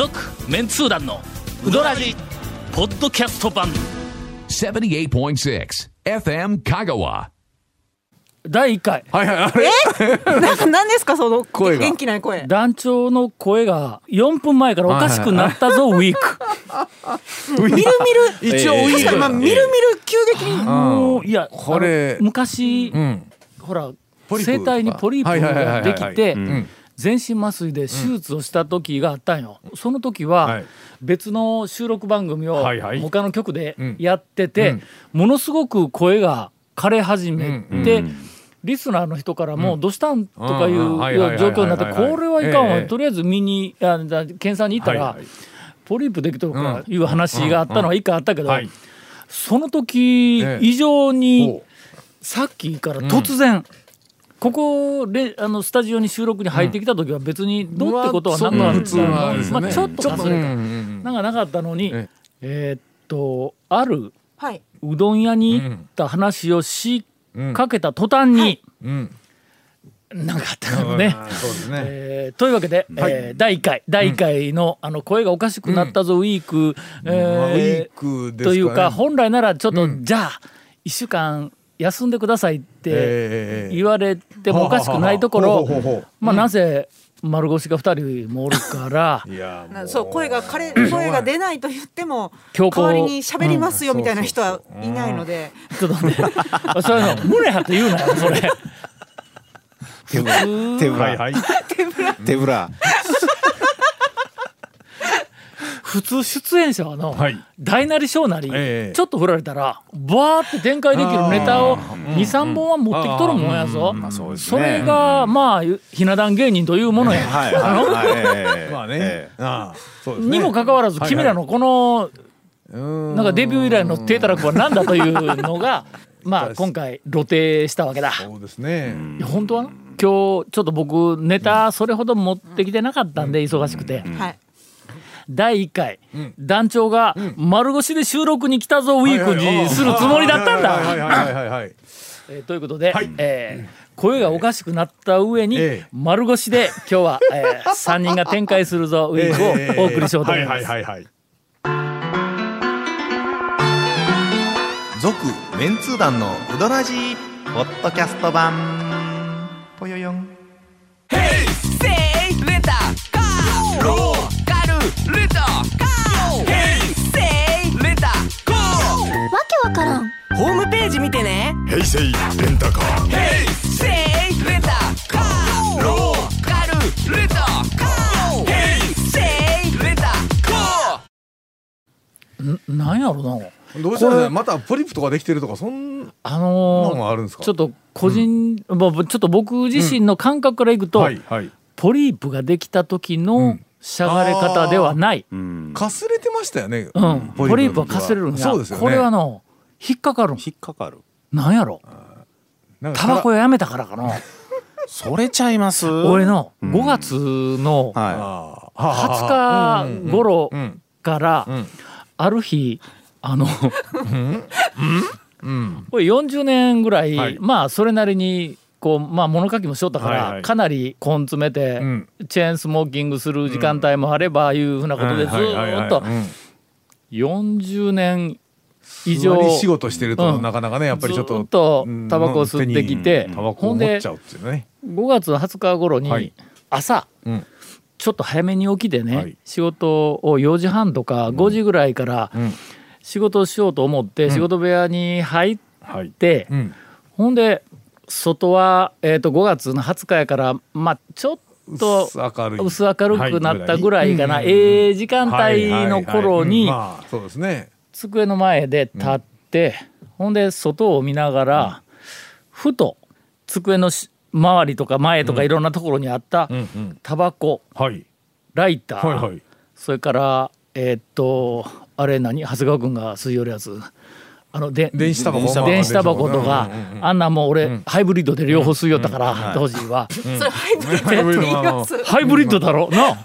続メンツー団のウドラジポッドキャスト版。78.6 FM Kagawa. 第1回。はいはい。あれ なんか何ですか？その声が。元気ない声。団長の声が4分前からおかしくなったぞ ウィーク。みるみる？一応ウィーク。まあみるみる急激に。もういやこれ。昔、ん。ほら声帯にポリープができはいはいはいはい。てん全身麻酔で手術をした時があったんよ、その時は、はい。別の収録番組を他の局でん。やってて、うん。ものすごく声が枯れ始めて、リスナーの人からも「どうしたん?」とかいう状況になって「はいはいはい。これはいかんわ、ええ。とりあえず見に検査に行ったら、ポリープできとるからいう話があったのは一回あったけど、はい。その時ええ以上にほさっきから突然、ここであのスタジオに収録に入ってきた時は別にどうってことはなかったまあ普通はですねまあ、ちょっとかすれた、うんうん。なんかなかったのにええ。ーっとあるはい。うどん屋に行った話をしかけた途端に、うんなんかあったのね。そうですね。えーというわけで、えー第1回第1回の,、あの声がおかしくなったぞ、ウィーク、えというか本来ならちょっと、じゃあ1週間休んでくださいってええ。言われてもおかしくないところまあなぜ丸腰が2人もおるからそう声が枯れ 声が出ないと言っても代わりに喋りますよみたいな人はいないので、ちょっとねそれの胸張って言うなよそれ。手ぶら。手ぶら。はいはい。手ぶら普通出演者はの、はい。大なり小なり、ええ。ちょっと振られたらバーって展開できるネタを23本は持ってきとるもんやぞ、まあそれがまあひな壇芸人というものや、はいはいはいええまあねええああそうですねにもかかわらず君らのこのうん。なん。かデビュー以来の低たらくは何だというのがまあ今回露呈したわけだ。そうですね本当はな今日ちょっと僕ネタそれほど持ってきてなかったん。で忙しくてはい第1回。団長が丸腰で収録に来たぞウィークにするつもりだったんだ。ということで、はい。えー声がおかしくなった上にええ。丸腰で今日は、えー、3人が展開するぞウィークをお送りしようと思います。はいはいはいはい続メンツー団のウドラジーポッドキャスト版。ぽよよん。わけわからん。ホームページ見てね。平成レンタカー。せいレンタカー。ローカルレンタカー。ヘイセイレンタカー。なんやろな。どうしたんですかまたポリプとかできてるとかそんなあのーのがあるんですか？ちょっと個人、まあちょっと僕自身の感覚からいくと、はいはい。ポリープができた時うのん。しゃがれ方ではない、かすれてましたよね。うん。ポリープはかすれるんや。そうですよね。これはの引っかかるん引っかかる。なんやろ？タバコやめたからかな。それちゃいます？俺の5月のはああ20日頃うん。からん。ある日あのこれ40年ぐらい、はい。まあそれなりにこうまあ物書きもしよったから、かなり根詰めて、ん。チェーンスモーキングする時間帯もあればいうふうなことでずーっと。40年以上仕事してるとうん。なかなかねやっぱりちょっとずっとうんタバコを吸ってきて。手にタバコほんでを持っちゃうっていうね。5月20日頃にはい。朝、うん。ちょっと早めに起きてね、はい。仕事を4時半とか5時ぐらいからん。仕事をしようと思って仕事部屋に入っはい。て、うん。ほんで外は、えー、と5月の20日やからまあちょっと薄明るい。薄明るくなったぐらいかな、はい。ええ時間帯の頃にまあそうですね机の前で立って、ほんで外を見ながら、ふと机のし周りとか前とかいろんなところにあったうんうん。タバコはい。ライター、はいはい。それからえーっとあれ何？長谷川君が吸い寄るやつ。あので電子タバコ？電子タバコとか、うんうんうんあんなんもう俺、ハイブリッドで両方吸い寄ったから、当時は、それハイブリッドやって言います？ハイブリッドだろな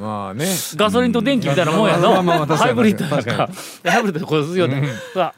まあね。ガソリンと電気みたいなもんやの、ハイブリッドや確かハイブリッドでこうするよね、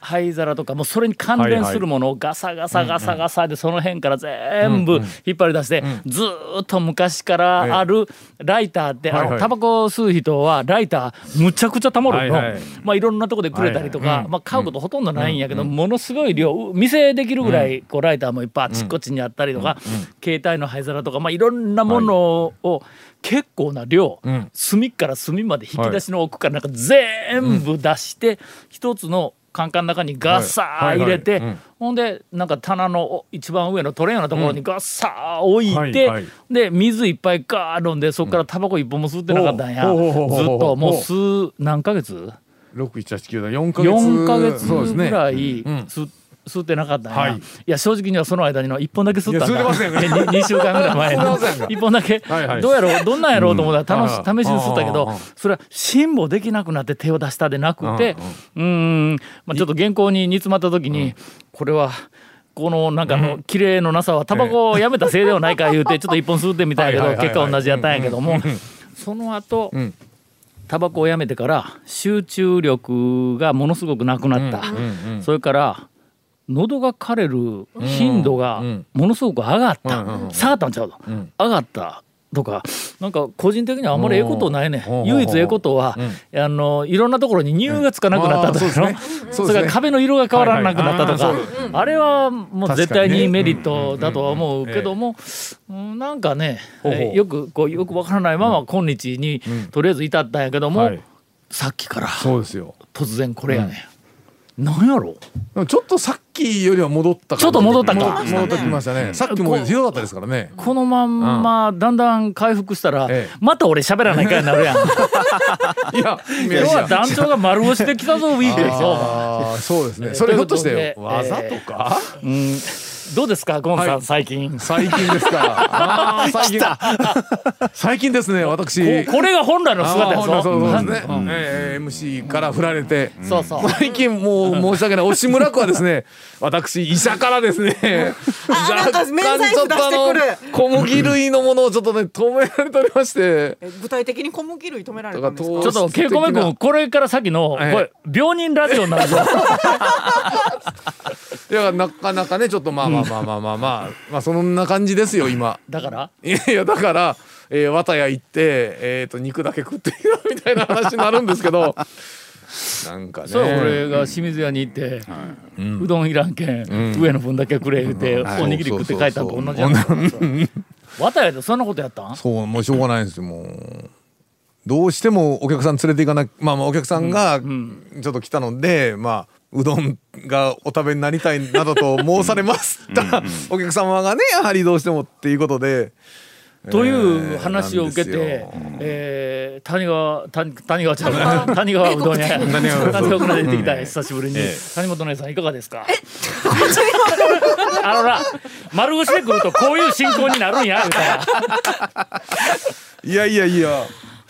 灰皿とかもうそれに関連するものをガサガサガサガサでその辺から全部引っ張り出して、ずーっと昔からあるライターって、あはいはい。のタバコ吸う人はライターむちゃくちゃたまるの、はいはい。まあいろんなとこでくれたりとか、まあ、買うことほとんどないんやけど、ものすごい量店できるぐらいこうライターもいっぱいあちこちにあったりとか、携帯の灰皿とか、まあ、いろんなものを結構な量、ん。隅から隅まで引き出しの奥からなんか全部出して、一つのカンカンの中にガッサー入れて、はい。はいはい。うん。ほんでなんか棚のお一番上のトレーようなところにガッサー置いて、はい。はい。で水いっぱいガー飲んでそこからタバコ一本も吸ってなかったんや、ほう。ほう。ほう。ほう。ずっともう数何ヶ月？六一八九だ。四ヶ月。4ヶ月ぐらいうん吸吸ってなかったんや、はい。い、や正直にはその間にの1本だけ吸ったんいや吸ってませんよ。だ 2, 週間ぐらい前に。吸ってませんか1本だけ。どうやろう？どんなんやろうと思ったらうん。試しに吸ったけどうんそれは辛抱できなくなって手を出したでなくてうーん。まあちょっと原稿に煮詰まった時にこれはこのなんかあの綺麗のなさはタバコをやめたせいではないか言うてちょっと1本吸ってみたんやけど結果同じやったんやけどもその後ん。タバコをやめてから集中力がものすごくなくなった、それから喉が枯れる頻度がものすごく上がった、下がったんちゃうと、上がったとかなんか個人的にはあんまりええことないね。うん。唯一ええことは、あのいろんなところに乳がつかなくなったとか、うん。そねそね。それから壁の色が変わらなくなったとか、はいはい。あーあれはもう絶対にメリットだとは思うけども、うん。なんかね、よくこうよくわからないまま今日にとりあえず至ったんやけども、はい。さっきから突然これやね、なんやろ？ちょっとさっきよりは戻ったちょっと戻ったか。も戻ってきましたね。さっきもひどかったですからね。このまんまだんだん回復したら、ええ。また俺喋らないかになるやん。いや今日は団長が丸押しで来たぞウィークですよ、ああそうですね。それひょっとしてということでわざとか？うん、どうですかゴンさん、はい最近？最近ですか。あー最近。最近ですね私。ここれが本来の姿やぞ。あーほんとそうそうですね、うん。えー MC から振られて、そうそう。最近もう申し訳ない。押村区はですね私医者からですね。あなんか免罪符出してくる。小麦類のものをちょっとね止められておりまして。え具体的に小麦類止められたんですか？ちょっとケイコメ君これから先の、ええ。これ病人ラジオになるぞ いやなかなかねちょっとまあまあまあまあまあまあ、まあそんな感じですよ今。だから？いやいやだから、えー、綿屋行って、えー、と肉だけ食っていいよみたいな話になるんですけどなんかね。そう俺が清水屋に行って、うどんいらんけん、上の分だけくれ言うて、おにぎり食って帰ったのと同じやん綿屋でそんなことやったん？そうもうしょうがないんですよもう。どうしてもお客さん連れて行かなまあまあお客さんがちょっと来たので、まあうどんがお食べになりたいなどと申されました。お客様がねやはりどうしてもっていうことで。という話を受けて、えー谷川谷谷川ちゃん 谷川うどん屋谷川谷川から出てきた久しぶりに、谷本姉さんいかがですか？あのな丸腰で来るとこういう進行になるんや言うたら いやいやいや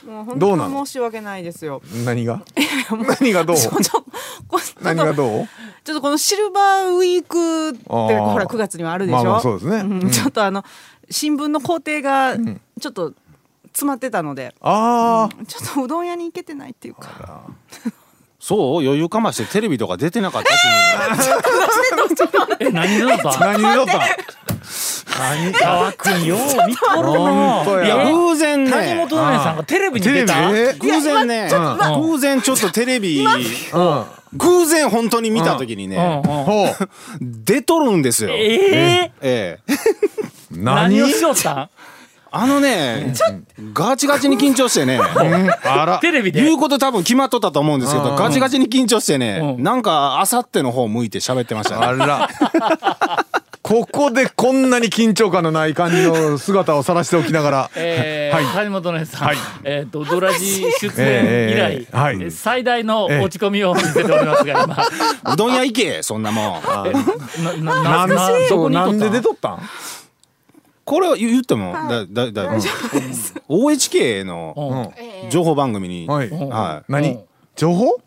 もう本どうなの？当に申し訳ないですよ。何が？何がどう？ちょっとこちょっと何がどう？ちょっとこのシルバーウィークってあー。ほら9月にはあるでしょ？まあまあそうですね。ん。うん。ちょっとあの新聞の工程がちょっと詰まってたので、あちょっとうどん屋に行けてないっていうか。そう？余裕かましてテレビとか出てなかったし。え何でだっあた何でだ？った何川君よう見とる本当や。いや偶然ね。谷本姉さんがテレビに出た。偶然ね。偶然ちょっとテレビ。うん。偶然本当に見た時にうん。ね出とるんですよ。えー、ええ。何？をしよったん？あのねガチガチに緊張してね。あら。テレビで？言うこと多分決まっとったと思うんですけどガチガチに緊張してねうん。なんかあさっての方向いて喋ってましたね。あらここでこんなに緊張感のない感じの姿を晒しておきながら。えーはい。谷本姉さん、はい。えっ、とドラジ出演以来、え最大の落ち込みを見せておりますが今。うどん屋行けそんなもん。なななんで出とったん？これは言ってもだだだ OHK のうん。情報番組に。はい。はい。何？うん情報？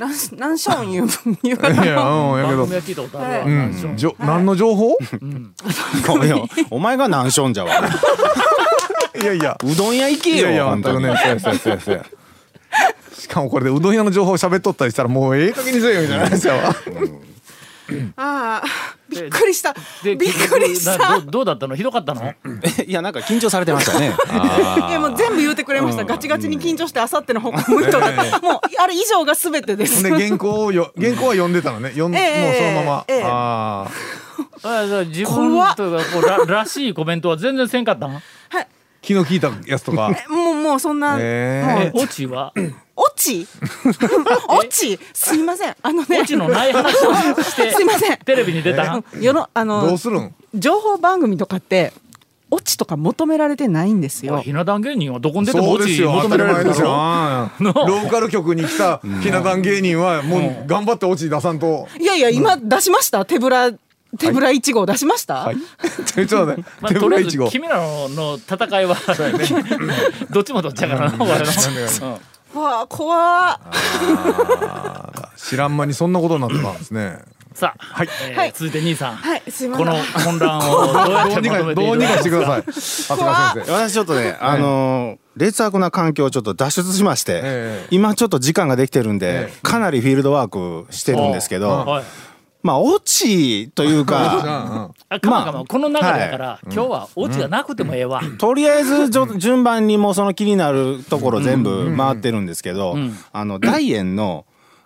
なんなんしょん言う 言ういやうんやけど。番組は聞いたことあるわ、うなん。しょんじょ何の情報？いやお前が何しょんじゃわ。いやいや。うどん屋行けよいやいや本当に。全くねそうやそうやそうやそうや。しかもこれでうどん屋の情報喋っとったりしたらもうええ加減にせえよみたいな話やわ。ああびっくりした。でびっくりした。などどうだったの？ひどかったの？いやなんか緊張されてましたね。いやもう全部言うてくれました、ガチガチに緊張してあさっての方向向いとる、もうあれ以上が全てです。で原稿をよ原稿は読んでたのね。読ん、ええもうそのまま、ええ。あああじゃあ自分とかこうららしいコメントは全然せんかったん気の利いたやつとか。もうもうそんな、ええオチは？オチ？オチ？すいません。あのね。オチのない話をして すいません。テレビに出た？ん世のあどうのするん？情報番組とかってオチとか求められてないんですよ。ひな壇芸人はどこに出てもオチそうですよ。求められるですよローカル局に来たひな壇芸人はもう頑張ってオチ出さんと、いやいや今出しました。手ぶら手ぶら1号出しました、はい。ちょちょっと待ってまあ、手とりあえずぶらいちご。君らのの戦いは どっちもどっちやからなわあ怖っ。知らん間にそんなことになってたんですね。さあ、はい。えーはい。続いて兄さん、はいすいません。この混乱をどうやってどうにかまとめていどうにかしてくだい。さい松村先生私ちょっとね、あのー劣悪な環境をちょっと脱出しまして、ええ。今ちょっと時間ができてるんで、えかなりフィールドワークしてるんですけど、はいまあオチというか ああかまかま、まあこの流れだから、今日はオチがなくてもええわ、とりあえず順番にもうその気になるところ全部回ってるんですけど、あの大円の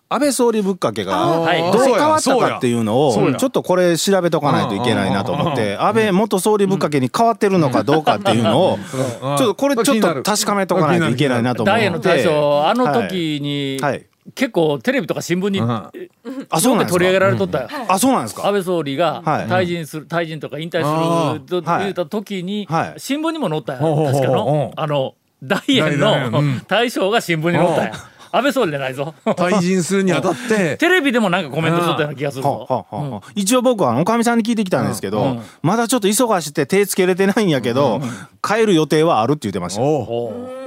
安倍総理ぶっかけがはいどう変わったかっていうのをちょっとこれ調べとかないといけないなと思って安倍元総理ぶっかけに変わってるのかどうかっていうのをちょっとこれちょっと確かめとかないといけないなと思って。ダイエの大将あの時に、はい。はい結構テレビとか新聞に、ん。あそうなんですか？取り上げられとったよ、あそうなんですか？安倍総理がはい。退陣する、退陣とか引退するとはい。言った時に、はい。新聞にも載ったよ、ほうほうほう。確かほのあの大円のん。大将が新聞に載ったよ。安倍総理じゃないぞ。退陣するにあたって。テレビでもなんかコメントしとったような気がするぞ、はははは一応僕はおかみさんに聞いてきたんですけど、うん。まだちょっと忙しくて手つけれてないんやけど、帰る予定はあるって言ってました。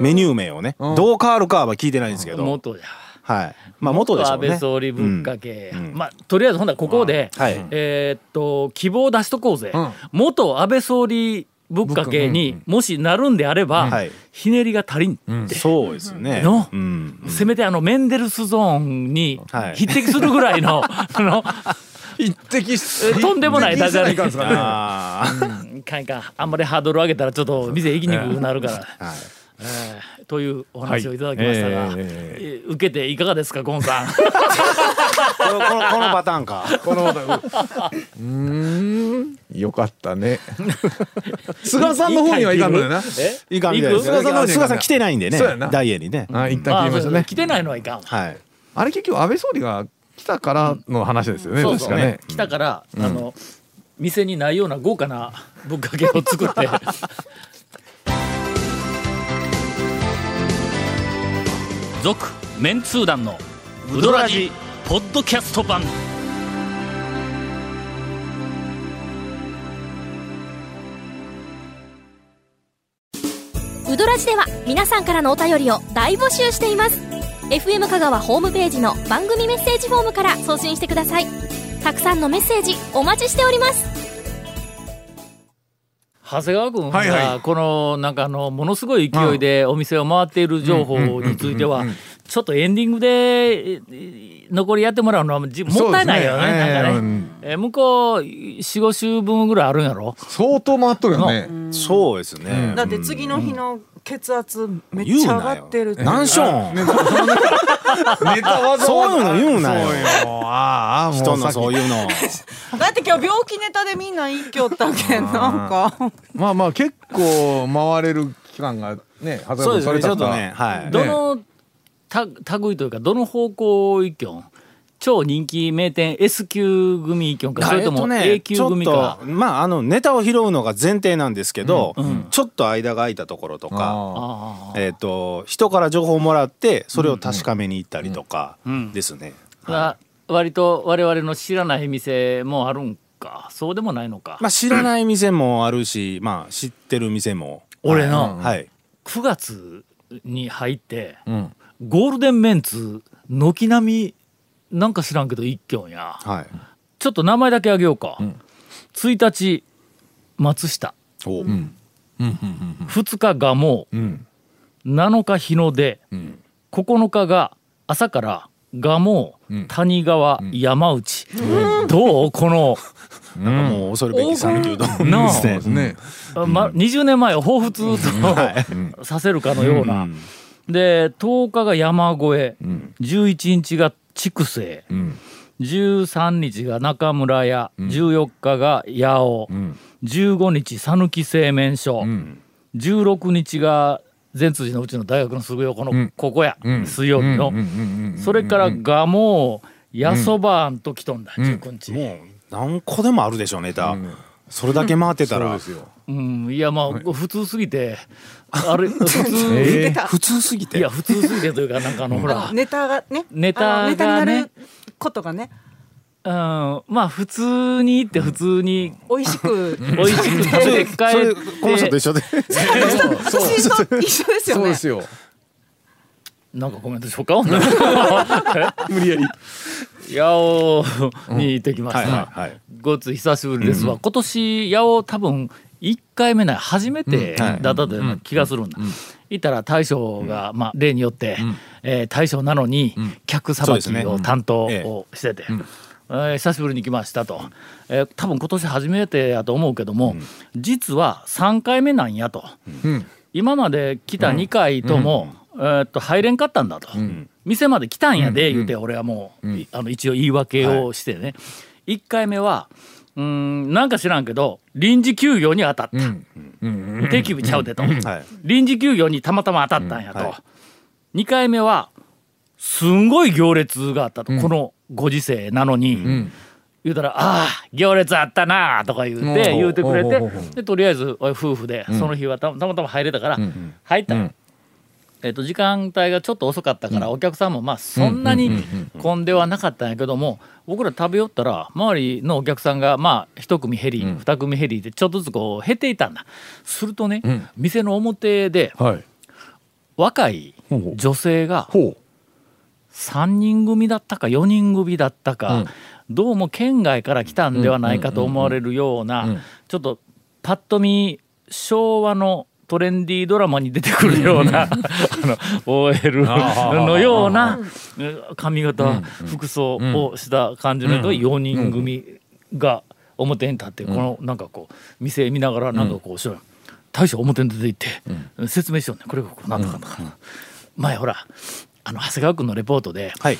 メニュー名をね、どう変わるかは聞いてないんですけど、元じゃはい。まあ元でしょ安倍うね総理ぶっかけ、まあとりあえずほんならここで、はい。えーっと希望を出しとこうぜ、うん。元安倍総理ぶっかけにもしなるんであれば、はい。ひねりが足りんって、そうですね。の？うん。せめてあのメンデルスゾーンにはい。匹敵するぐらいの あの一滴えとんでもないダジャレかんですかね。あーいかんいかん。あんまりハードル上げたらちょっと店行きにくくなるから。はいえーというお話をいただきましたが、はい。えー受けていかがですかゴンさん。このこのこのパターンか。このまたううーん。よかったね。菅さんの方にはいかんのよな。え？いかんみたいです行く？菅さん菅さん来てないんでねダイエーにね。あ一旦あ切りましたね来てないのはいかん。はい。あれ結局安倍総理が来たからの話ですよねそうそう。確かね。来たから、あの店にないような豪華なぶっかけを作って続メンツー団のウドラジポッドキャスト版。ウドラジでは皆さんからのお便りを大募集しています。FM 香川ホームページの番組メッセージフォームから送信してください。たくさんのメッセージお待ちしております。長谷川君はいはがこのなんかあのものすごい勢いでお店を回っている情報についてはちょっとエンディングでええ残りやってもらうのはじもったいないよねね。なんかね。うん。え向こう45週分ぐらいあるんやろ？相当回っとるよね。そうですね。だって次の日の血圧めっちゃ上がってるって。何ション？ネタわざわざそういうの言うなよ。ああもう人のそういうの。だって今日病気ネタでみんな一挙ったけんなんかまあまあ結構回れる期間がねそうですね。ちょっとねはい。どのた類というかどの方向一挙超人気名店 S 級組一挙かそれとも A 級組ちょかっとまああのネタを拾うのが前提なんですけど、ちょっと間が空いたところとか、えっ、と人から情報をもらってそれを確かめに行ったりとかんですね。が割と我々の知らない店もあるんか。そうでもないのか、まあ知らない店もあるし、まあ知ってる店も。俺のはい。9月に入ってん。ゴールデンメンツ軒並みなんか知らんけど一挙や。はい。ちょっと名前だけあげようか、1日松下。お、2日蒲生、7日日の出、9日が朝から。蒲生、谷川、山内、どう？この。なんかもう恐るべき讃岐うどん。なあですね。ま、20年前を彷彿とさせるかのような。で10日が山越え、11日が筑西、13日が中村屋、14日が八尾、15日讃岐製麺所、16日が善通寺のうちの大学のすぐ横のここや、水曜日の、それから蒲生八そばんと来とん。だ、19日。もう何個でもあるでしょうネタ、それだけ回ってたら、うん、いやまあ普通すぎてあれ普通、出た普通。すぎて。いや普通すぎてというかなんかあのほら、ネタがね。ネタがね。あのネタになることがね。うん、まあ普通に行って普通に。美味しく。美味しく食べて帰それこの人と一緒で。私と一緒ですよね。そうですよ。なんかコメントしようか 無理やり。八尾に行ってきました、はいはいはい。ごつ久しぶりですわ、今年八尾多分1回目ない初めてだったというような気がするんだ、行ったら大将が、まあ、例によって、えー大将なのに客さばきを担当をしてて、えー久しぶりに来ましたと、えー多分今年初めてやと思うけども、実は3回目なんやと、今まで来た2回とも、えーっと入れんかったんだと、店まで来たんやで言うて俺はもう、いあの一応言い訳をしてね、1回目はうーんなんか知らんけど臨時休業に当たった、定休日ちゃうでと、はい。臨時休業にたまたま当たったんやと、うん。は2回目はすんごい行列があったと、このご時世なのに、言うたら「ああ行列あったな」とか言うてうん言うてくれてでとりあえず夫婦でその日はたたまたま入れたから入ったんえっと時間帯がちょっと遅かったからお客さんもまあそんなに混んではなかったんやけども僕ら食べよったら周りのお客さんがまあ一組減り二組減りでちょっとずつこう減っていたんだ。するとね店の表ではい。若い女性がほう。3人組だったか4人組だったか、どうも県外から来たんではないかと思われるような、ちょっとパッと見昭和のトレンディードラマに出てくるようなあの OL のような髪型、服装をした感じの4人組が表に立ってこのなんかこう店見ながらなんかこうしよ大将表に出て行って説明しようね。これがこうなんとかなんとか前ほらあの長谷川君のレポートではい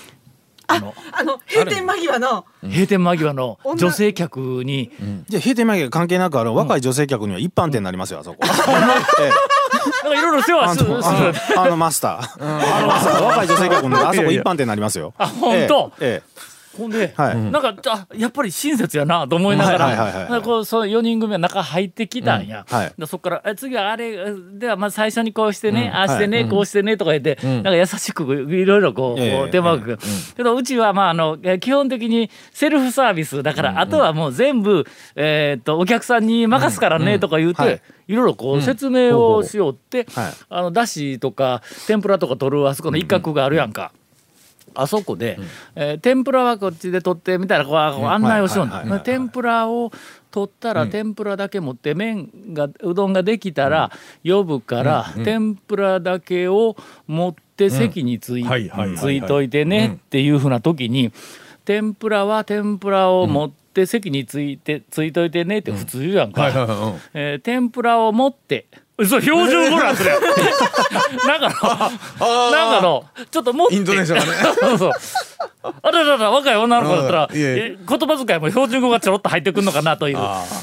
あのあの？閉店間際の。閉店間際の女。性客に。じゃあ閉店前関係なくあの若い女性客には一般店になりますよあそこ、ええ。なんかいろいろ世話あするのあのあのマスター。あのマスター。若い女性客のあそこ一般店になりますよ。あ本当？え。ええほんで、はい。なんかあやっぱり親切やなと思いながら、はいはいはいはいなんかこうその4人組が中入ってきたんや、うん。はい。でそこからえ次はあれではまず最初にこうしてね、ああしてね、はい。こうしてねとか言って、なんか優しくいろいろこう、ええこう手間く、けどうちはまああのえ基本的にセルフサービスだから、あとはもう全部、えーっとお客さんに任すからねとか言うて、はい。いろいろこう説明をしようって、はい。あのだしとか天ぷらとか取るあそこの一角があるやんか。あそこで、えー天ぷらはこっちで取ってみたいなこう案内をしようは天ぷらを取ったら天ぷらだけ持って麺がうどんができたら呼ぶから天ぷらだけを持って席についついといてねっていうふうな時に天ぷらは天ぷらを持って席についてついといてねって普通言うやんか。天ぷらを持ってそう標準語なんですよ なんかのなんかのちょっと持って。イントネーションがね。そうそう。あららら若い女の子だったら言葉遣いも標準語がちょろっと入ってくるのかなという、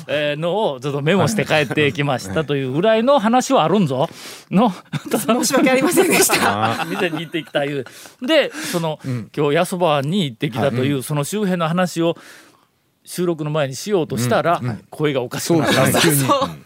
えーのをちょっとメモして帰ってきましたというぐらいの話はあるんぞ。の申し訳ありませんでした。店に行ってきたいう。でその、今日やそばに行ってきたという、その周辺の話を収録の前にしようとしたら、声がおかしくなった。ですね。急に。